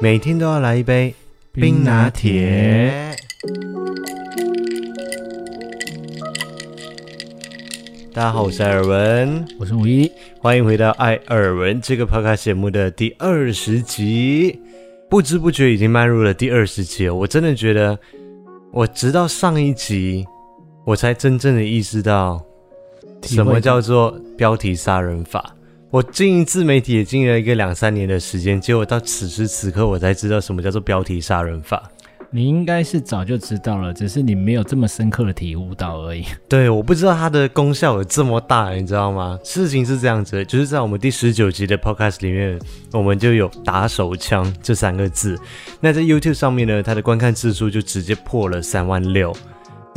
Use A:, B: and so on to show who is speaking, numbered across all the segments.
A: 每天都要来一杯冰拿铁。大家好，我是艾尔文，
B: 我是五一，
A: 欢迎回到艾尔文这个 podcast 节目的第二十集。不知不觉已经迈入了第二十集了，我真的觉得，我直到上一集，我才真正的意识到，什么叫做标题杀人法。我经营自媒体也经营了一个两三年的时间，结果到此时此刻，我才知道什么叫做标题杀人法。
B: 你应该是早就知道了，只是你没有这么深刻的体悟到而已。
A: 对，我不知道它的功效有这么大，你知道吗？事情是这样子的，就是在我们第十九集的 podcast 里面，我们就有打手枪这三个字。那在 YouTube 上面呢，它的观看次数就直接破了三万六。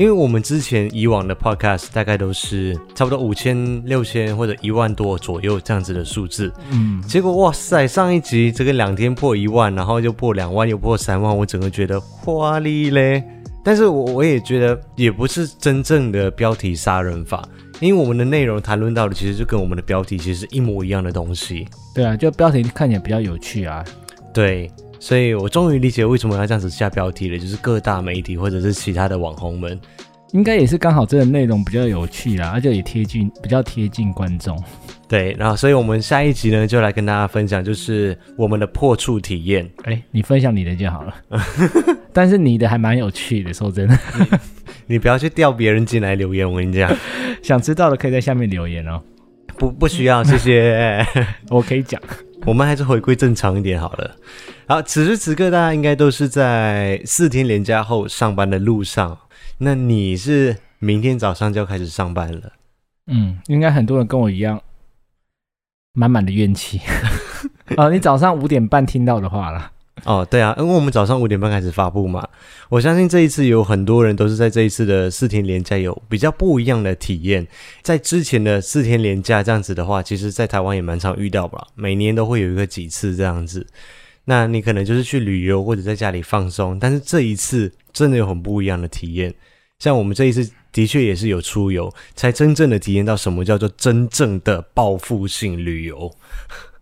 A: 因为我们之前以往的 podcast 大概都是差不多五千、六千或者一万多左右这样子的数字，嗯，结果哇塞，上一集这个两天破一万，然后又破两万，又破三万，我整个觉得花哩嘞。但是我我也觉得也不是真正的标题杀人法，因为我们的内容谈论到的其实就跟我们的标题其实是一模一样的东西。
B: 对啊，就标题看起来比较有趣啊。
A: 对。所以我终于理解为什么要这样子下标题了，就是各大媒体或者是其他的网红们，
B: 应该也是刚好这个内容比较有趣啦，而且也贴近，比较贴近观众。
A: 对，然后所以我们下一集呢，就来跟大家分享，就是我们的破处体验。
B: 哎，你分享你的就好了，但是你的还蛮有趣的，说真的，
A: 你，你不要去调别人进来留言，我跟你讲，
B: 想知道的可以在下面留言哦。
A: 不，不需要，谢谢，
B: 我可以讲。
A: 我们还是回归正常一点好了。好，此时此刻大家应该都是在四天连假后上班的路上。那你是明天早上就要开始上班了？
B: 嗯，应该很多人跟我一样，满满的怨气。啊，你早上五点半听到的话了。
A: 哦，对啊，因为我们早上五点半开始发布嘛，我相信这一次有很多人都是在这一次的四天连假有比较不一样的体验。在之前的四天连假这样子的话，其实在台湾也蛮常遇到吧，每年都会有一个几次这样子。那你可能就是去旅游或者在家里放松，但是这一次真的有很不一样的体验。像我们这一次的确也是有出游，才真正的体验到什么叫做真正的报复性旅游。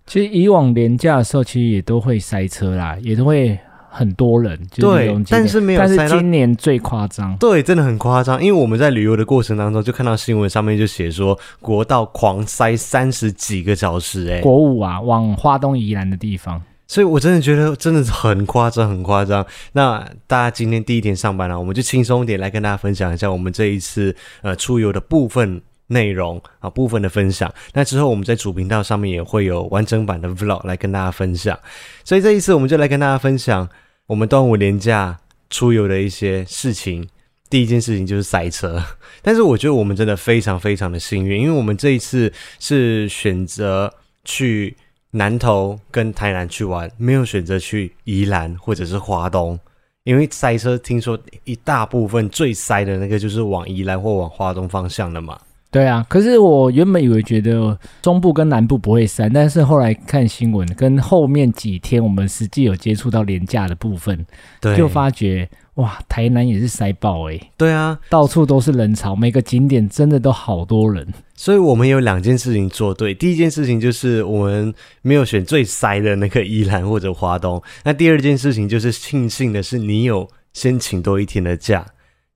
B: 其实以往连假的时候，其实也都会塞车啦，也都会很多人。就是、
A: 对，但是没有塞。
B: 但是今年最夸张。
A: 对，真的很夸张。因为我们在旅游的过程当中，就看到新闻上面就写说，国道狂塞三十几个小时、欸，哎，
B: 国五啊，往花东宜兰的地方。
A: 所以我真的觉得真的是很夸张，很夸张。那大家今天第一天上班了、啊，我们就轻松一点来跟大家分享一下我们这一次呃出游的部分。内容啊，部分的分享，那之后我们在主频道上面也会有完整版的 vlog 来跟大家分享，所以这一次我们就来跟大家分享我们端午连假出游的一些事情。第一件事情就是塞车，但是我觉得我们真的非常非常的幸运，因为我们这一次是选择去南投跟台南去玩，没有选择去宜兰或者是花东。因为塞车，听说一大部分最塞的那个就是往宜兰或往花东方向的嘛。
B: 对啊，可是我原本以为觉得中部跟南部不会塞，但是后来看新闻，跟后面几天我们实际有接触到廉价的部分，对，就发觉哇，台南也是塞爆诶。
A: 对啊，
B: 到处都是人潮，每个景点真的都好多人。
A: 所以我们有两件事情做对，第一件事情就是我们没有选最塞的那个宜兰或者华东，那第二件事情就是庆幸的是你有先请多一天的假。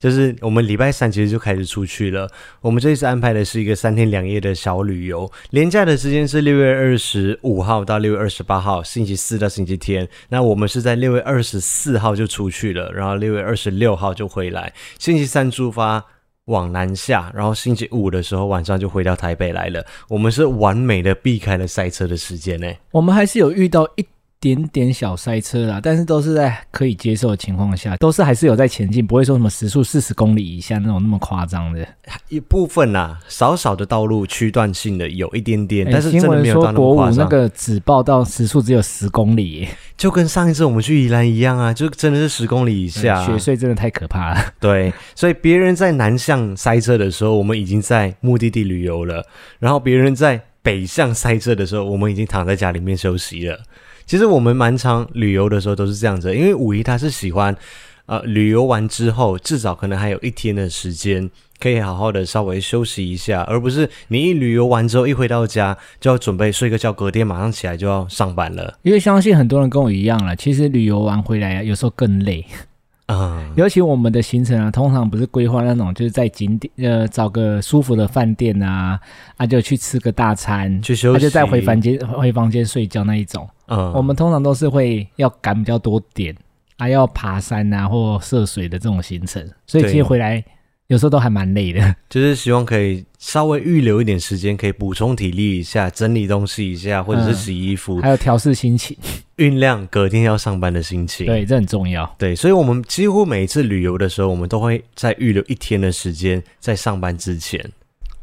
A: 就是我们礼拜三其实就开始出去了。我们这一次安排的是一个三天两夜的小旅游，连假的时间是六月二十五号到六月二十八号，星期四到星期天。那我们是在六月二十四号就出去了，然后六月二十六号就回来，星期三出发往南下，然后星期五的时候晚上就回到台北来了。我们是完美的避开了塞车的时间呢。
B: 我们还是有遇到一。点点小塞车啦，但是都是在可以接受的情况下，都是还是有在前进，不会说什么时速四十公里以下那种那么夸张的。
A: 一部分啦、啊，少少的道路区段性的有一点点，
B: 欸、
A: 但是真的没有到那么夸张。国五
B: 那个只报到时速只有十公里，
A: 就跟上一次我们去宜兰一样啊，就真的是十公里以下。
B: 雪隧真的太可怕了。
A: 对，所以别人在南向塞车的时候，我们已经在目的地旅游了；然后别人在北向塞车的时候，我们已经躺在家里面休息了。其实我们蛮常旅游的时候都是这样子，因为五一他是喜欢，呃，旅游完之后至少可能还有一天的时间可以好好的稍微休息一下，而不是你一旅游完之后一回到家就要准备睡个觉，隔天马上起来就要上班了。
B: 因为相信很多人跟我一样了，其实旅游完回来啊，有时候更累。啊，尤其我们的行程啊，通常不是规划那种，就是在景点呃找个舒服的饭店啊，啊就去吃个大餐，
A: 去休息，啊、
B: 就再回房间回房间睡觉那一种。嗯，我们通常都是会要赶比较多点啊，要爬山啊或涉水的这种行程，所以其实回来。有时候都还蛮累的，
A: 就是希望可以稍微预留一点时间，可以补充体力一下，整理东西一下，或者是洗衣服，
B: 嗯、还有调试心情，
A: 酝酿隔天要上班的心情。
B: 对，这很重要。
A: 对，所以我们几乎每一次旅游的时候，我们都会在预留一天的时间在上班之前。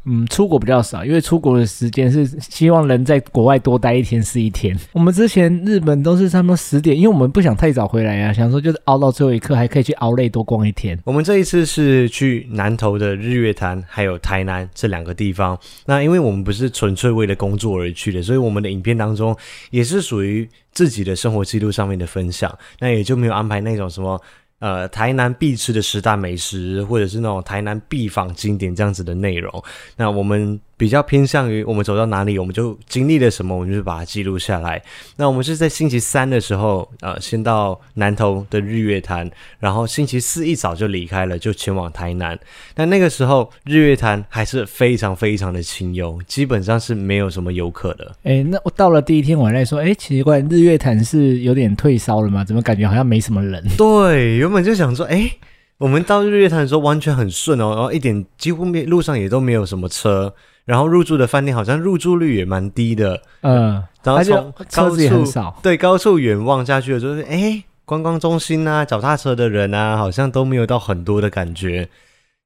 B: 嗯，出国比较少，因为出国的时间是希望能在国外多待一天是一天。我们之前日本都是差不多十点，因为我们不想太早回来啊，想说就是熬到最后一刻，还可以去熬累多逛一天。
A: 我们这一次是去南投的日月潭，还有台南这两个地方。那因为我们不是纯粹为了工作而去的，所以我们的影片当中也是属于自己的生活记录上面的分享，那也就没有安排那种什么。呃，台南必吃的十大美食，或者是那种台南必访经典这样子的内容，那我们。比较偏向于我们走到哪里，我们就经历了什么，我们就把它记录下来。那我们是在星期三的时候，呃，先到南投的日月潭，然后星期四一早就离开了，就前往台南。那那个时候日月潭还是非常非常的清幽，基本上是没有什么游客的。
B: 哎、欸，那我到了第一天晚上说，哎、欸，奇怪，日月潭是有点退烧了吗？怎么感觉好像没什么人？
A: 对，原本就想说，哎、欸，我们到日月潭的时候完全很顺哦，然后一点几乎没路上也都没有什么车。然后入住的饭店好像入住率也蛮低的，嗯，然后从高处很少，对，高处远望下去的时候，哎，观光中心啊，脚踏车的人啊，好像都没有到很多的感觉。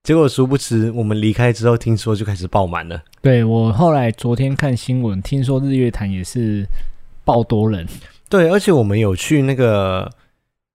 A: 结果殊不知，我们离开之后，听说就开始爆满了。
B: 对，我后来昨天看新闻，听说日月潭也是爆多人。
A: 对，而且我们有去那个。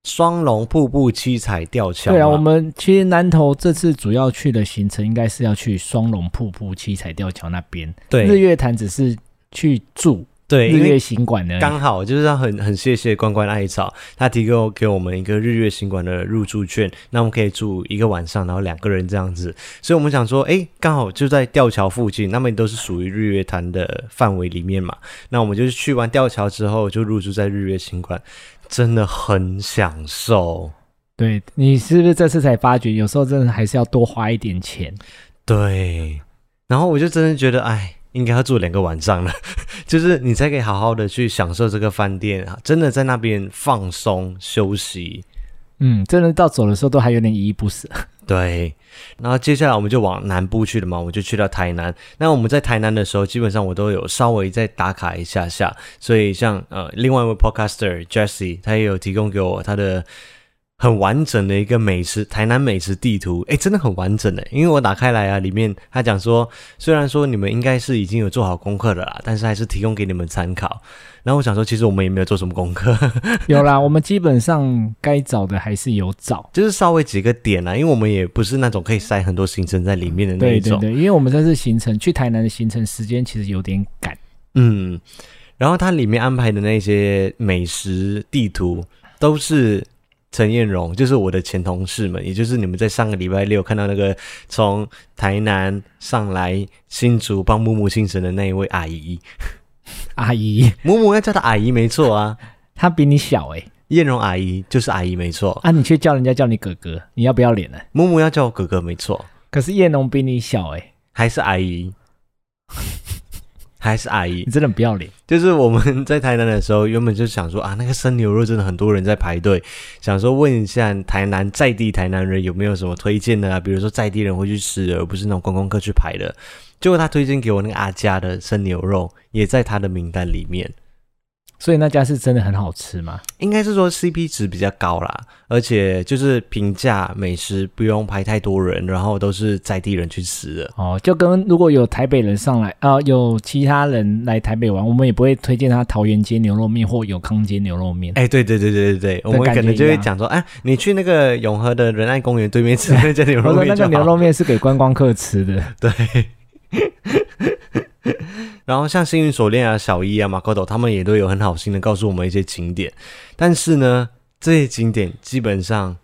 A: 双龙瀑布七彩吊桥。对
B: 啊，我们其实南投这次主要去的行程应该是要去双龙瀑布七彩吊桥那边。
A: 对，
B: 日月潭只是去住。对，日月行馆呢，
A: 刚好就是要很很谢谢关关艾草，他提供给我们一个日月行馆的入住券，那我们可以住一个晚上，然后两个人这样子。所以我们想说，哎，刚好就在吊桥附近，那么都是属于日月潭的范围里面嘛。那我们就是去完吊桥之后，就入住在日月行馆。真的很享受，
B: 对，你是不是这次才发觉，有时候真的还是要多花一点钱？
A: 对，然后我就真的觉得，哎，应该要住两个晚上了，就是你才可以好好的去享受这个饭店啊，真的在那边放松休息。
B: 嗯，真的到走的时候都还有点依依不舍。
A: 对，然后接下来我们就往南部去了嘛，我们就去到台南。那我们在台南的时候，基本上我都有稍微再打卡一下下。所以像呃，另外一位 podcaster Jesse，他也有提供给我他的。很完整的一个美食台南美食地图，诶，真的很完整的。因为我打开来啊，里面他讲说，虽然说你们应该是已经有做好功课的啦，但是还是提供给你们参考。然后我想说，其实我们也没有做什么功课，
B: 有啦，我们基本上该找的还是有找，
A: 就是稍微几个点啦，因为我们也不是那种可以塞很多行程在里面的那种。
B: 对对对，因为我们这次行程去台南的行程时间其实有点赶，
A: 嗯，然后它里面安排的那些美食地图都是。陈彦荣就是我的前同事们，也就是你们在上个礼拜六看到那个从台南上来新竹帮木木庆生的那一位阿姨。
B: 阿姨，
A: 木木要叫她阿姨没错啊，
B: 她比你小哎、欸。
A: 彦荣阿姨就是阿姨没错
B: 啊，你却叫人家叫你哥哥，你要不要脸呢？
A: 木木要叫我哥哥没错，
B: 可是彦荣比你小哎、欸，
A: 还是阿姨。还是阿姨，
B: 你真的不要脸。
A: 就是我们在台南的时候，原本就想说啊，那个生牛肉真的很多人在排队，想说问一下台南在地台南人有没有什么推荐的啊？比如说在地人会去吃的，而不是那种观光客去排的。结果他推荐给我那个阿家的生牛肉，也在他的名单里面。
B: 所以那家是真的很好吃吗？
A: 应该是说 CP 值比较高啦，而且就是平价美食，不用排太多人，然后都是在地人去吃的。
B: 哦，就跟如果有台北人上来啊、呃，有其他人来台北玩，我们也不会推荐他桃园街牛肉面或永康街牛肉面。哎、
A: 欸，对对对对对对，我们可能就会讲说，哎，你去那个永和的仁爱公园对面吃那家牛肉面。那个
B: 牛肉面是给观光客吃的。
A: 对。然后像幸运手链啊、小一啊、马可多，他们也都有很好心的告诉我们一些景点，但是呢，这些景点基本上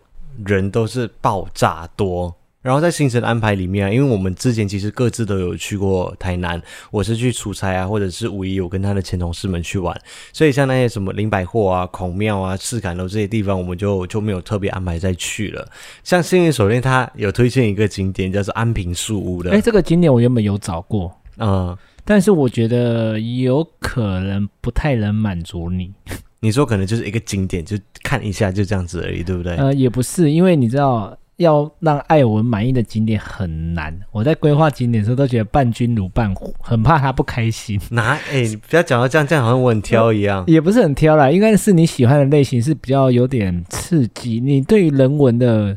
A: 人都是爆炸多，然后在行程安排里面啊，因为我们之前其实各自都有去过台南，我是去出差啊，或者是五一我跟他的前同事们去玩，所以像那些什么林百货啊、孔庙啊、赤崁楼这些地方，我们就就没有特别安排再去了。像幸运手链，他有推荐一个景点叫做安平树屋的，
B: 哎，这个景点我原本有找过，
A: 嗯，
B: 但是我觉得有可能不太能满足你。
A: 你说可能就是一个景点，就看一下就这样子而已，对不对？
B: 呃，也不是，因为你知道，要让艾文满意的景点很难。我在规划景点的时候都觉得伴君如伴虎，很怕他不开心。
A: 哪？哎，你不要讲到这样，这样好像我很挑一样。
B: 也不是很挑啦，应该是你喜欢的类型是比较有点刺激。你对于人文的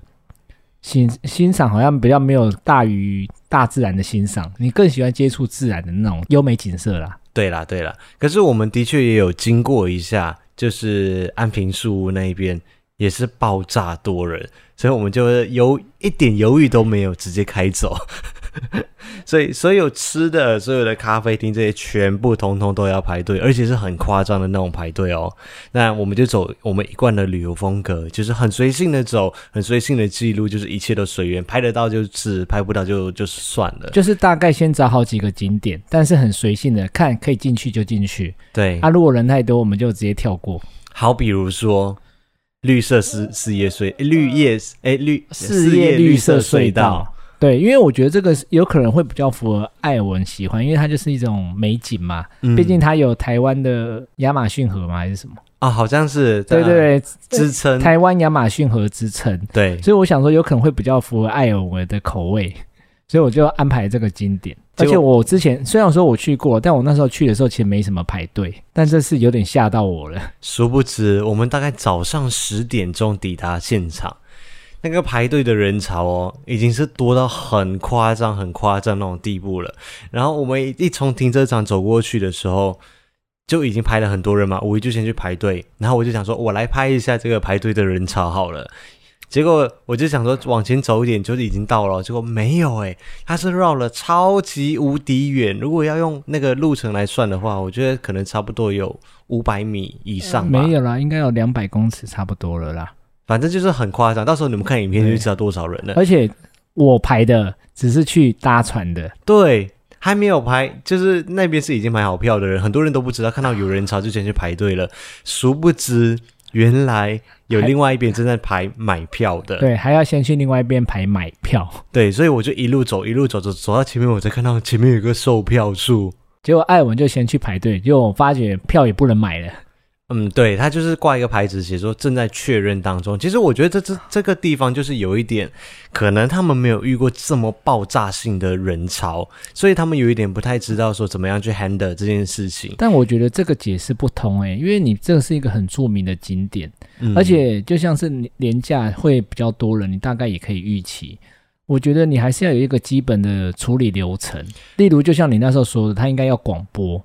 B: 欣欣赏好像比较没有大于大自然的欣赏，你更喜欢接触自然的那种优美景色啦。
A: 对啦，对啦。可是我们的确也有经过一下。就是安平树屋那一边也是爆炸多人，所以我们就有一点犹豫都没有，直接开走。所以所有吃的、所有的咖啡厅这些全部通通都要排队，而且是很夸张的那种排队哦。那我们就走我们一贯的旅游风格，就是很随性的走，很随性的记录，就是一切都随缘，拍得到就是，拍不到就就算了。
B: 就是大概先找好几个景点，但是很随性的看，可以进去就进去。
A: 对
B: 啊，如果人太多，我们就直接跳过。
A: 好，比如说绿色四四叶隧，绿叶哎绿
B: 四叶绿色隧道。对，因为我觉得这个有可能会比较符合艾文喜欢，因为它就是一种美景嘛。嗯、毕竟它有台湾的亚马逊河嘛，还是什么
A: 啊？好像是
B: 对对对，
A: 支撑
B: 台湾亚马逊河支撑。
A: 对，
B: 所以我想说有可能会比较符合艾文的口味，所以我就安排这个景点。而且我之前虽然说我去过，但我那时候去的时候其实没什么排队，但这次有点吓到我了。
A: 殊不知，我们大概早上十点钟抵达现场。那个排队的人潮哦，已经是多到很夸张、很夸张那种地步了。然后我们一从停车场走过去的时候，就已经排了很多人嘛。我就先去排队，然后我就想说，我来拍一下这个排队的人潮好了。结果我就想说往前走一点，就已经到了。结果没有诶，它是绕了超级无敌远。如果要用那个路程来算的话，我觉得可能差不多有五百米以上。
B: 没有啦，应该有两百公尺差不多了啦。
A: 反正就是很夸张，到时候你们看影片就知道多少人了。
B: 而且我排的只是去搭船的，
A: 对，还没有排，就是那边是已经买好票的人，很多人都不知道，看到有人潮就先去排队了。殊不知，原来有另外一边正在排买票的，
B: 对，还要先去另外一边排买票。
A: 对，所以我就一路走，一路走走走到前面，我才看到前面有个售票处，
B: 结果艾文就先去排队，结果我发觉票也不能买了。
A: 嗯，对，他就是挂一个牌子，写说正在确认当中。其实我觉得这这这个地方就是有一点，可能他们没有遇过这么爆炸性的人潮，所以他们有一点不太知道说怎么样去 handle 这件事情。
B: 但我觉得这个解释不通诶，因为你这个是一个很著名的景点，嗯、而且就像是连假会比较多人，你大概也可以预期。我觉得你还是要有一个基本的处理流程，例如就像你那时候说的，他应该要广播。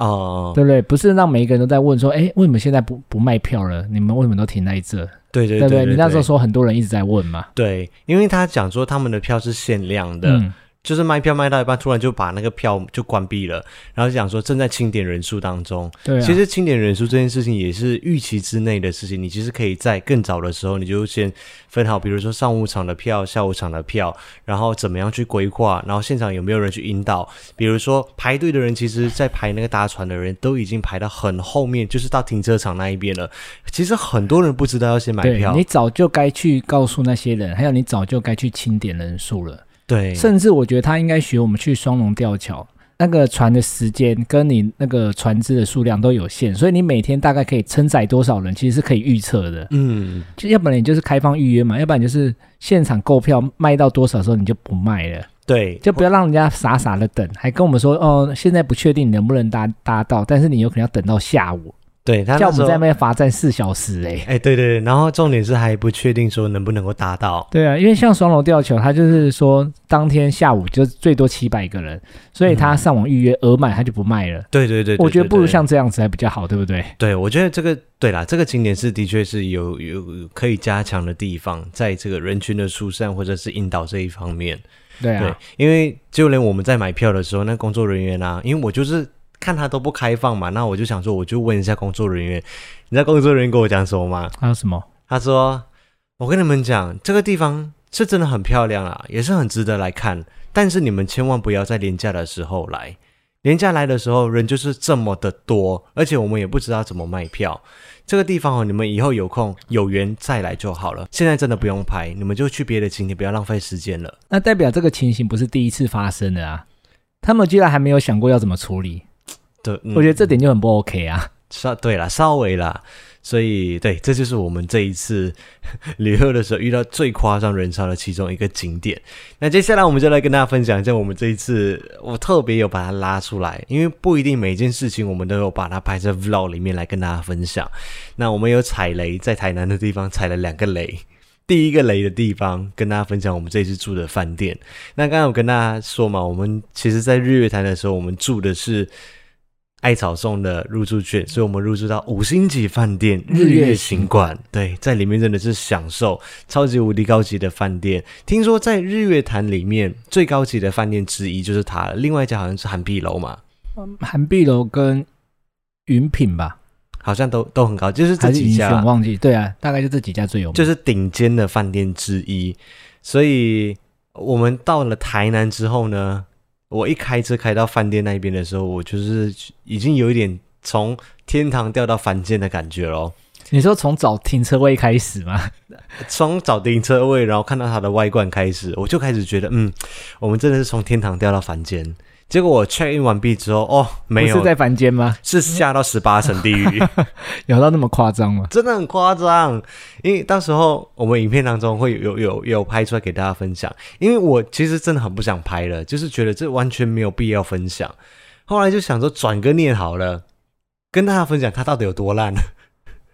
A: 哦，
B: 对不对？不是让每一个人都在问说，哎，为什么现在不不卖票了？你们为什么都停在这？
A: 对对对，
B: 对不对？你那时候说很多人一直在问嘛。
A: 对，因为他讲说他们的票是限量的。嗯就是卖票卖到一半，突然就把那个票就关闭了，然后就讲说正在清点人数当中。
B: 对啊，
A: 其实清点人数这件事情也是预期之内的事情。你其实可以在更早的时候，你就先分好，比如说上午场的票、下午场的票，然后怎么样去规划，然后现场有没有人去引导。比如说排队的人，其实在排那个搭船的人都已经排到很后面，就是到停车场那一边了。其实很多人不知道要先买票，
B: 你早就该去告诉那些人，还有你早就该去清点人数了。
A: 对，
B: 甚至我觉得他应该学我们去双龙吊桥，那个船的时间跟你那个船只的数量都有限，所以你每天大概可以承载多少人，其实是可以预测的。
A: 嗯，
B: 就要不然你就是开放预约嘛，要不然就是现场购票卖到多少时候你就不卖了。
A: 对，
B: 就不要让人家傻傻的等，还跟我们说哦，现在不确定能不能搭搭到，但是你有可能要等到下午。
A: 对，他
B: 叫我们在那边罚站四小时哎、欸，
A: 哎，对对对，然后重点是还不确定说能不能够达到。
B: 对啊，因为像双龙吊球，他就是说当天下午就最多七百个人，所以他上网预约额满他就不卖了。
A: 对对对，
B: 我觉得不如像这样子还比较好，对不对？
A: 对，我觉得这个对啦，这个景点是的确是有有可以加强的地方，在这个人群的疏散或者是引导这一方面。
B: 对啊，对，
A: 因为就连我们在买票的时候，那工作人员啊，因为我就是。看他都不开放嘛，那我就想说，我就问一下工作人员。你知道工作人员跟我讲什么吗？
B: 他说什么？
A: 他说：“我跟你们讲，这个地方是真的很漂亮啊，也是很值得来看。但是你们千万不要在廉价的时候来，廉价来的时候人就是这么的多，而且我们也不知道怎么卖票。这个地方哦，你们以后有空有缘再来就好了。现在真的不用拍，你们就去别的景点，不要浪费时间了。
B: 那代表这个情形不是第一次发生的啊？他们居然还没有想过要怎么处理？
A: 对，嗯、
B: 我觉得这点就很不 OK 啊。
A: 稍对啦，稍微啦。所以，对，这就是我们这一次 旅游的时候遇到最夸张人潮的其中一个景点。那接下来我们就来跟大家分享一下我们这一次，我特别有把它拉出来，因为不一定每一件事情我们都有把它拍在 vlog 里面来跟大家分享。那我们有踩雷，在台南的地方踩了两个雷。第一个雷的地方跟大家分享我们这一次住的饭店。那刚刚我跟大家说嘛，我们其实在日月潭的时候，我们住的是。艾草送的入住券，所以我们入住到五星级饭店日月行馆。对，在里面真的是享受超级无敌高级的饭店。听说在日月潭里面最高级的饭店之一就是它了，另外一家好像是韩碧楼嘛，
B: 嗯，韩碧楼跟云品吧，
A: 好像都都很高，就是这几家。
B: 我忘记，对啊，大概就这几家最有名，
A: 就是顶尖的饭店之一。所以我们到了台南之后呢，我一开车开到饭店那边的时候，我就是已经有一点从天堂掉到凡间的感觉咯。
B: 你说从找停车位开始吗？
A: 从找停车位，然后看到它的外观开始，我就开始觉得，嗯，我们真的是从天堂掉到凡间。结果我 check in 完毕之后，哦，没有，
B: 是在凡间吗？
A: 是下到十八层地狱，
B: 有到那么夸张吗？
A: 真的很夸张，因为到时候我们影片当中会有有有，有拍出来给大家分享。因为我其实真的很不想拍了，就是觉得这完全没有必要分享。后来就想说转个念好了，跟大家分享它到底有多烂。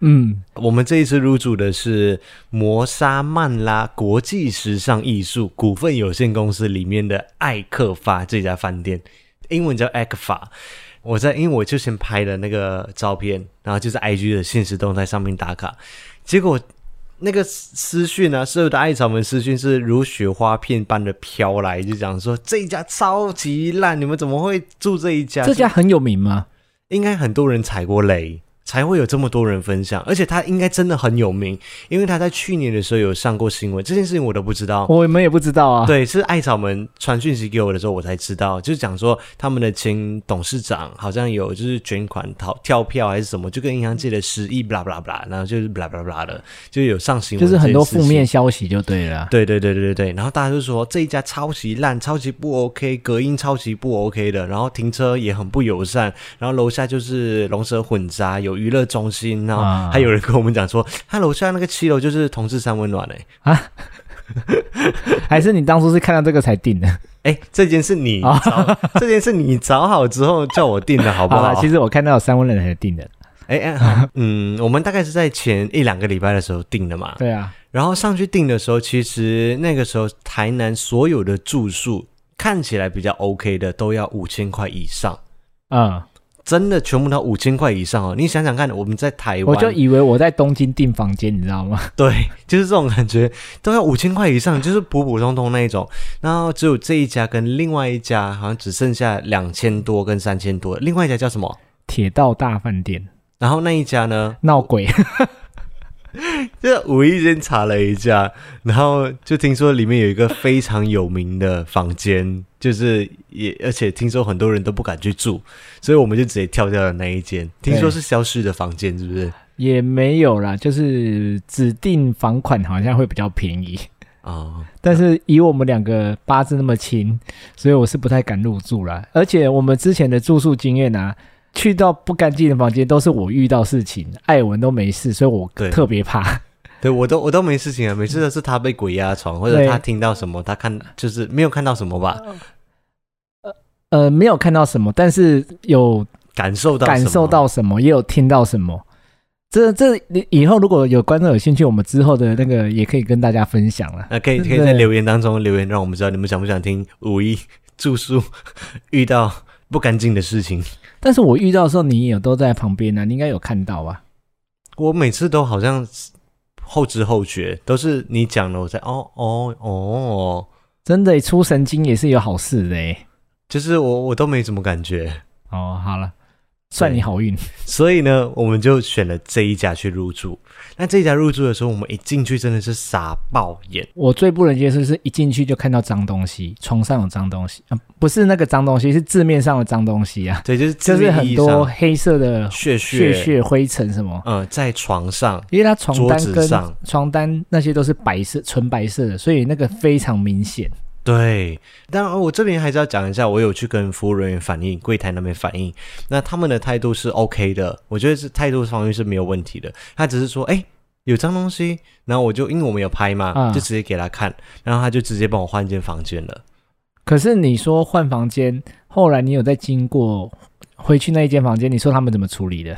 A: 嗯，我们这一次入住的是磨砂曼拉国际时尚艺术股份有限公司里面的艾克法这家饭店，英文叫艾克法。我在，因为我就先拍了那个照片，然后就在 IG 的现实动态上面打卡，结果那个私讯啊，所有的艾草们私讯是如雪花片般的飘来，就讲说这一家超级烂，你们怎么会住这一家？
B: 这家很有名吗？
A: 应该很多人踩过雷。才会有这么多人分享，而且他应该真的很有名，因为他在去年的时候有上过新闻。这件事情我都不知道，
B: 我们也不知道啊。
A: 对，是艾草们传讯息给我的时候，我才知道，就是讲说他们的前董事长好像有就是捐款逃跳票还是什么，就跟银行借了十亿，巴拉巴拉巴拉，然后就是巴拉巴拉巴拉的，就有上新闻，
B: 就是很多负面消息就对了。
A: 对对对对对对，然后大家就说这一家超级烂，超级不 OK，隔音超级不 OK 的，然后停车也很不友善，然后楼下就是龙蛇混杂，有娱乐中心。然后还有人跟我们讲说，他楼下那个七楼就是同志三温暖嘞啊，
B: 还是你当初是看到这个才定的？
A: 哎，这件是你这件是你找好之后叫我定的，好不好？
B: 好其实我看到有三温暖才定的。
A: 哎哎，嗯，我们大概是在前一两个礼拜的时候定的嘛。
B: 对啊，
A: 然后上去定的时候，其实那个时候台南所有的住宿看起来比较 OK 的都要五千块以上。嗯。真的全部都五千块以上哦！你想想看，我们在台湾，
B: 我就以为我在东京订房间，你知道吗？
A: 对，就是这种感觉，都要五千块以上，就是普普通通那一种。然后只有这一家跟另外一家，好像只剩下两千多跟三千多。另外一家叫什么？
B: 铁道大饭店。
A: 然后那一家呢？
B: 闹鬼。
A: 就无意间查了一下，然后就听说里面有一个非常有名的房间，就是也而且听说很多人都不敢去住，所以我们就直接跳掉了那一间。听说是消失的房间，是不是？
B: 也没有啦，就是指定房款好像会比较便宜啊。哦、但是以我们两个八字那么轻，所以我是不太敢入住啦。而且我们之前的住宿经验啊。去到不干净的房间，都是我遇到事情，艾文都没事，所以我特别怕。
A: 对，对我都我都没事情啊，每次都是他被鬼压床，或者他听到什么，他看就是没有看到什么吧？
B: 呃呃，没有看到什么，但是有
A: 感受到
B: 感受到什么，也有听到什么。这这以后如果有观众有兴趣，我们之后的那个也可以跟大家分享了。
A: 那可以可以在留言当中留言，让我们知道你们想不想听五一住宿遇到不干净的事情。
B: 但是我遇到的时候，你也都在旁边呢、啊，你应该有看到吧？
A: 我每次都好像后知后觉，都是你讲了，我才哦哦哦，
B: 真的出神经也是有好事的诶，
A: 就是我我都没什么感觉
B: 哦。好了，算你好运。
A: 所以呢，我们就选了这一家去入住。那这一家入住的时候，我们一进去真的是傻爆眼。
B: 我最不能接受是一进去就看到脏东西，床上有脏东西啊，不是那个脏东西，是字面上的脏东西啊。
A: 对，就是
B: 就是很多黑色的
A: 血
B: 血血灰尘什么。
A: 嗯，在床上，
B: 因为它床单跟床单那些都是白色，纯白色的，所以那个非常明显。
A: 对，当然我这边还是要讲一下，我有去跟服务人员反映，柜台那边反映，那他们的态度是 OK 的，我觉得是态度方面是没有问题的。他只是说，哎，有脏东西，然后我就因为我们有拍嘛，嗯、就直接给他看，然后他就直接帮我换一间房间了。
B: 可是你说换房间，后来你有在经过回去那一间房间，你说他们怎么处理的？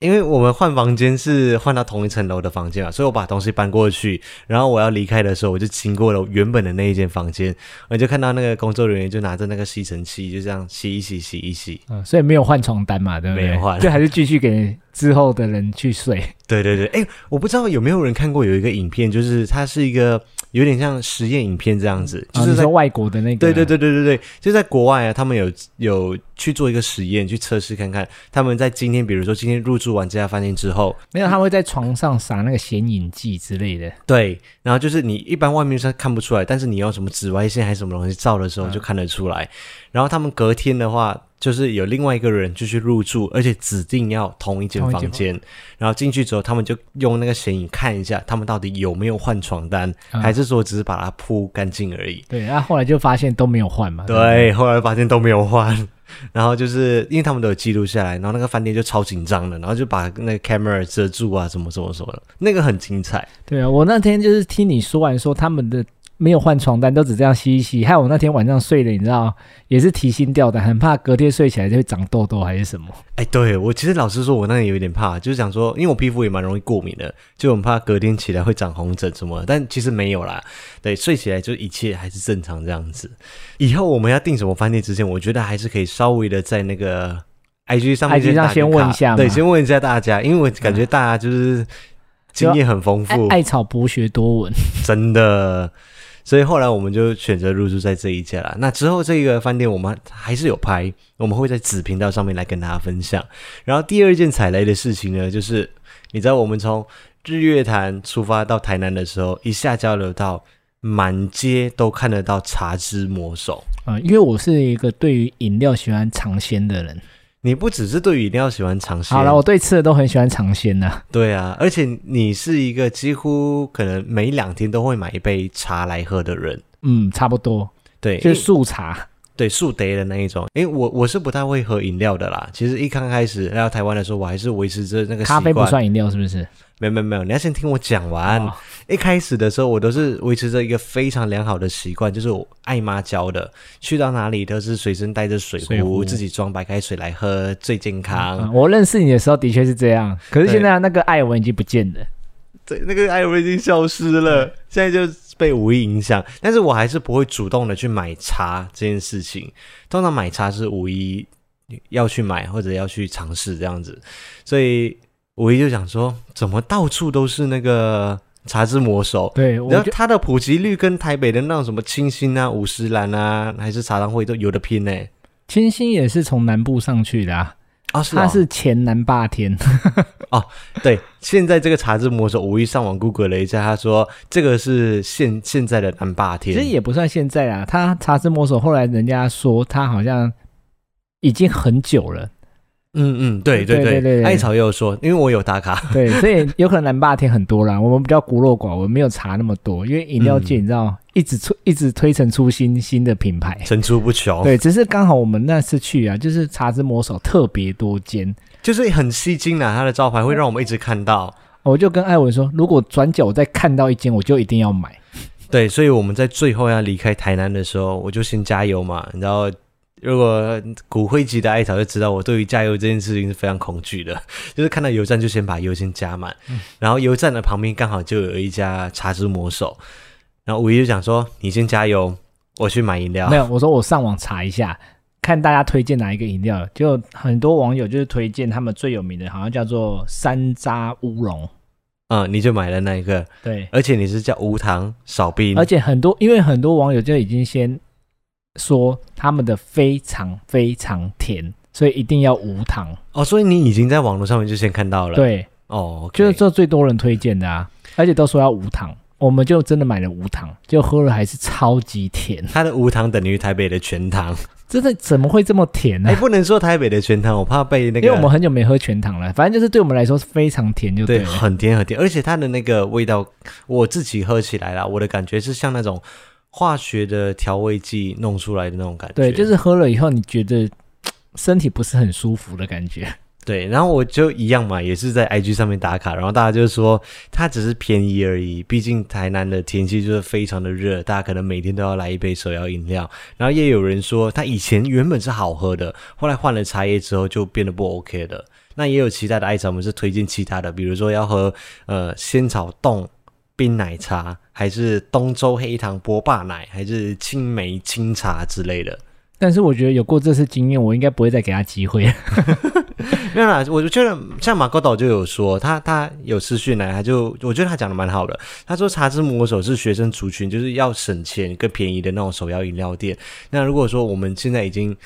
A: 因为我们换房间是换到同一层楼的房间嘛，所以我把东西搬过去，然后我要离开的时候，我就经过了原本的那一间房间，我就看到那个工作人员就拿着那个吸尘器，就这样吸一吸，吸一吸。
B: 嗯，所以没有换床单嘛，对不对？
A: 没有换，
B: 就还是继续给之后的人去睡。
A: 对对对，哎，我不知道有没有人看过有一个影片，就是它是一个。有点像实验影片这样子，就是在、
B: 哦、外国的那个，
A: 对对对对对对，就在国外啊，他们有有去做一个实验，去测试看看他们在今天，比如说今天入住完这家饭店之后，
B: 没有，他会在床上撒那个显影剂之类的，
A: 对，然后就是你一般外面是看不出来，但是你用什么紫外线还是什么东西照的时候就看得出来，嗯、然后他们隔天的话。就是有另外一个人就去入住，而且指定要同一间房间。然后进去之后，他们就用那个显影看一下，他们到底有没有换床单，嗯、还是说只是把它铺干净而已。
B: 对，然后后来就发现都没有换嘛。
A: 对，对后来发现都没有换。然后就是因为他们都有记录下来，然后那个饭店就超紧张的，然后就把那个 camera 遮住啊，什么什么什么的，那个很精彩。
B: 对啊，我那天就是听你说完说他们的。没有换床单，都只这样吸一吸。还有我那天晚上睡的，你知道，也是提心吊胆，很怕隔天睡起来就会长痘痘还是什么。
A: 哎，对，我其实老实说，我那天有一点怕，就是想说，因为我皮肤也蛮容易过敏的，就很怕隔天起来会长红疹什么的。但其实没有啦，对，睡起来就一切还是正常这样子。以后我们要订什么饭店之前，我觉得还是可以稍微的在那个 IG 上面
B: IG 上先问一下，
A: 对，先问一下大家，因为我感觉大家就是经验很丰富，
B: 艾草博学多闻，
A: 真的。所以后来我们就选择入住在这一家了。那之后这个饭店我们还是有拍，我们会在子频道上面来跟大家分享。然后第二件踩雷的事情呢，就是你知道我们从日月潭出发到台南的时候，一下交流道，满街都看得到茶之魔手
B: 啊、嗯！因为我是一个对于饮料喜欢尝鲜的人。
A: 你不只是对于饮料喜欢尝鲜，
B: 好了，我对吃的都很喜欢尝鲜的。
A: 对啊，而且你是一个几乎可能每两天都会买一杯茶来喝的人。
B: 嗯，差不多。对，就是素茶，
A: 对素得的那一种。因为我我是不太会喝饮料的啦。其实一刚开始来到台湾的时候，我还是维持着那个。
B: 咖啡不算饮料，是不是？
A: 没有没有没有，你要先听我讲完。哦、一开始的时候，我都是维持着一个非常良好的习惯，就是我爱妈教的，去到哪里都是随身带着水壶，自己装白开水来喝，最健康。
B: 嗯、我认识你的时候的确是这样，可是现在那个爱文已经不见了，
A: 对，那个爱文已经消失了，嗯、现在就被五一影响。但是我还是不会主动的去买茶这件事情，通常买茶是五一要去买或者要去尝试这样子，所以。我一就想说，怎么到处都是那个茶之魔手？
B: 对，
A: 然后它的普及率跟台北的那种什么清新啊、五十岚啊，还是茶汤会都有的拼呢。
B: 清新也是从南部上去的啊，
A: 啊、哦，是
B: 它是前南霸天
A: 哦。对，现在这个茶之魔手，五一上网 Google 了一下，他说这个是现现在的南霸天，
B: 其实也不算现在啊。他茶之魔手后来人家说他好像已经很久了。
A: 嗯嗯，对对对对，艾草也有说，因为我有打卡，
B: 对，所以有可能南霸天很多啦。我们比较孤陋寡闻，没有查那么多。因为饮料界你知道，嗯、一直出一直推陈出新新的品牌，
A: 层出不穷。
B: 对，只是刚好我们那次去啊，就是茶之魔手特别多间，
A: 就是很吸睛啊，它的招牌会让我们一直看到。
B: 我就跟艾文说，如果转角我再看到一间，我就一定要买。
A: 对，所以我们在最后要离开台南的时候，我就先加油嘛，你知道。如果骨灰级的艾草就知道，我对于加油这件事情是非常恐惧的，就是看到油站就先把油先加满，嗯、然后油站的旁边刚好就有一家茶之魔手，然后五一就想说：“你先加油，我去买饮料。”
B: 没有，我说我上网查一下，看大家推荐哪一个饮料，就很多网友就是推荐他们最有名的，好像叫做山楂乌龙。
A: 嗯，你就买了那一个，
B: 对，
A: 而且你是叫无糖少冰，
B: 而且很多因为很多网友就已经先。说他们的非常非常甜所以一定要无糖
A: 哦。所以你已经在网络上面就先看到了，
B: 对，
A: 哦
B: 就是这最多人推荐的啊，而且都说要无糖，我们就真的买了无糖，就喝了还是超级甜。
A: 它的无糖等于台北的全糖，
B: 真的怎么会这么甜呢？
A: 哎，不能说台北的全糖，我怕被那个，
B: 因为我们很久没喝全糖了，反正就是对我们来说是非常甜就对，
A: 就对，很甜很甜，而且它的那个味道，我自己喝起来啦，我的感觉是像那种化学的调味剂弄出来的那种感觉，
B: 对，就是喝了以后你觉得。身体不是很舒服的感觉，
A: 对，然后我就一样嘛，也是在 IG 上面打卡，然后大家就说它只是便宜而已，毕竟台南的天气就是非常的热，大家可能每天都要来一杯手摇饮料。然后也有人说它以前原本是好喝的，后来换了茶叶之后就变得不 OK 了。那也有其他的爱茶，我们是推荐其他的，比如说要喝呃仙草冻冰奶茶，还是东周黑糖波霸奶，还是青梅清茶之类的。
B: 但是我觉得有过这次经验，我应该不会再给他机会。
A: 没有啦，我就觉得像马高岛就有说，他他有私讯来，他就我觉得他讲的蛮好的。他说茶之魔手是学生族群，就是要省钱更便宜的那种手摇饮料店。那如果说我们现在已经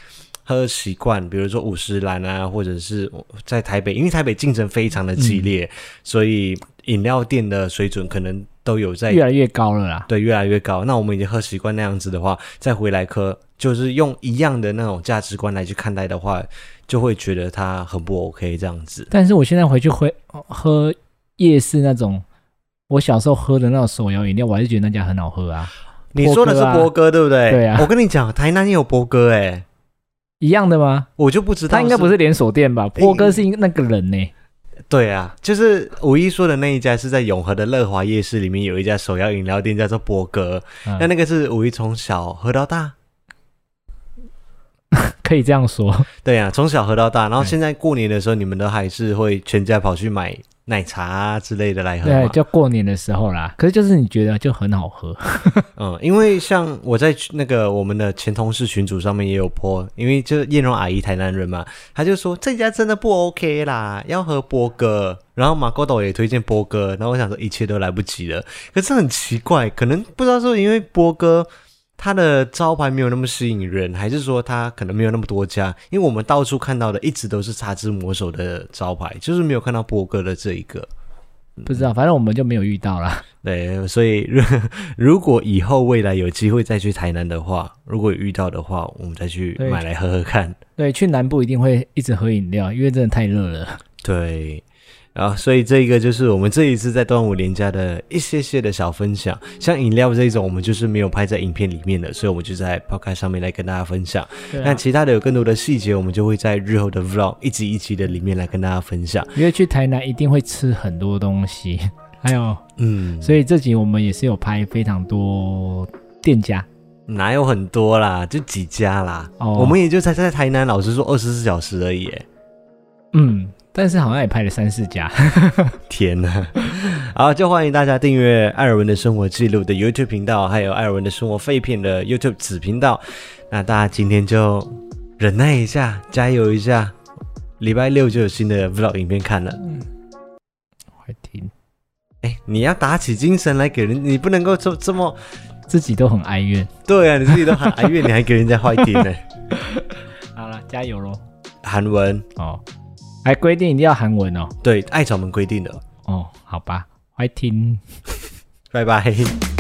A: 喝习惯，比如说五十岚啊，或者是在台北，因为台北竞争非常的激烈，嗯、所以饮料店的水准可能都有在
B: 越来越高了啦。
A: 对，越来越高。那我们已经喝习惯那样子的话，再回来喝。就是用一样的那种价值观来去看待的话，就会觉得它很不 OK 这样子。
B: 但是我现在回去回喝夜市那种我小时候喝的那种手摇饮料，我还是觉得那家很好喝啊。
A: 你说的是波哥对不对？
B: 对啊。
A: 我跟你讲，台南也有波哥哎，
B: 一样的吗？
A: 我就不知道，
B: 他应该不是连锁店吧？波哥是那个人呢？
A: 对啊，就是五一说的那一家是在永和的乐华夜市里面有一家手摇饮料店叫做波哥，嗯、那那个是五一从小喝到大。
B: 可以这样说，
A: 对呀、啊，从小喝到大，然后现在过年的时候，你们都还是会全家跑去买奶茶啊之类的来喝。
B: 对，就过年的时候啦。可是就是你觉得就很好喝，
A: 嗯，因为像我在那个我们的前同事群组上面也有 po，因为就是燕蓉阿姨台南人嘛，他就说这家真的不 OK 啦，要喝波哥。然后马哥斗也推荐波哥，然后我想说一切都来不及了。可是很奇怪，可能不知道是因为波哥。它的招牌没有那么吸引人，还是说它可能没有那么多家？因为我们到处看到的一直都是茶之魔手的招牌，就是没有看到波哥的这一个。
B: 不知道，反正我们就没有遇到啦。
A: 对，所以如果以后未来有机会再去台南的话，如果遇到的话，我们再去买来喝喝看。
B: 对，去南部一定会一直喝饮料，因为真的太热了。
A: 对。然后，所以这个就是我们这一次在端午连假的一些些的小分享。像饮料这一种，我们就是没有拍在影片里面的，所以我们就在 Podcast 上面来跟大家分享。那、啊、其他的有更多的细节，我们就会在日后的 Vlog 一集一集的里面来跟大家分享。
B: 因为去台南一定会吃很多东西，还有，嗯，所以这集我们也是有拍非常多店家，
A: 哪有很多啦，就几家啦。哦，我们也就才在台南，老实说二十四小时而已。
B: 嗯。但是好像也拍了三四家，
A: 天哪！好，就欢迎大家订阅艾尔文的生活记录的 YouTube 频道，还有艾尔文的生活废片的 YouTube 子频道。那大家今天就忍耐一下，加油一下，礼拜六就有新的 Vlog 影片看了。嗯，
B: 快听！
A: 哎，你要打起精神来给人，你不能够这这么
B: 自己都很哀怨。
A: 对啊，你自己都很哀怨，你还给人家坏听呢。
B: 好了，加油喽！
A: 韩文
B: 哦。还规定一定要韩文哦？
A: 对，艾草们规定的。
B: 哦，好吧，欢迎听，
A: 拜拜。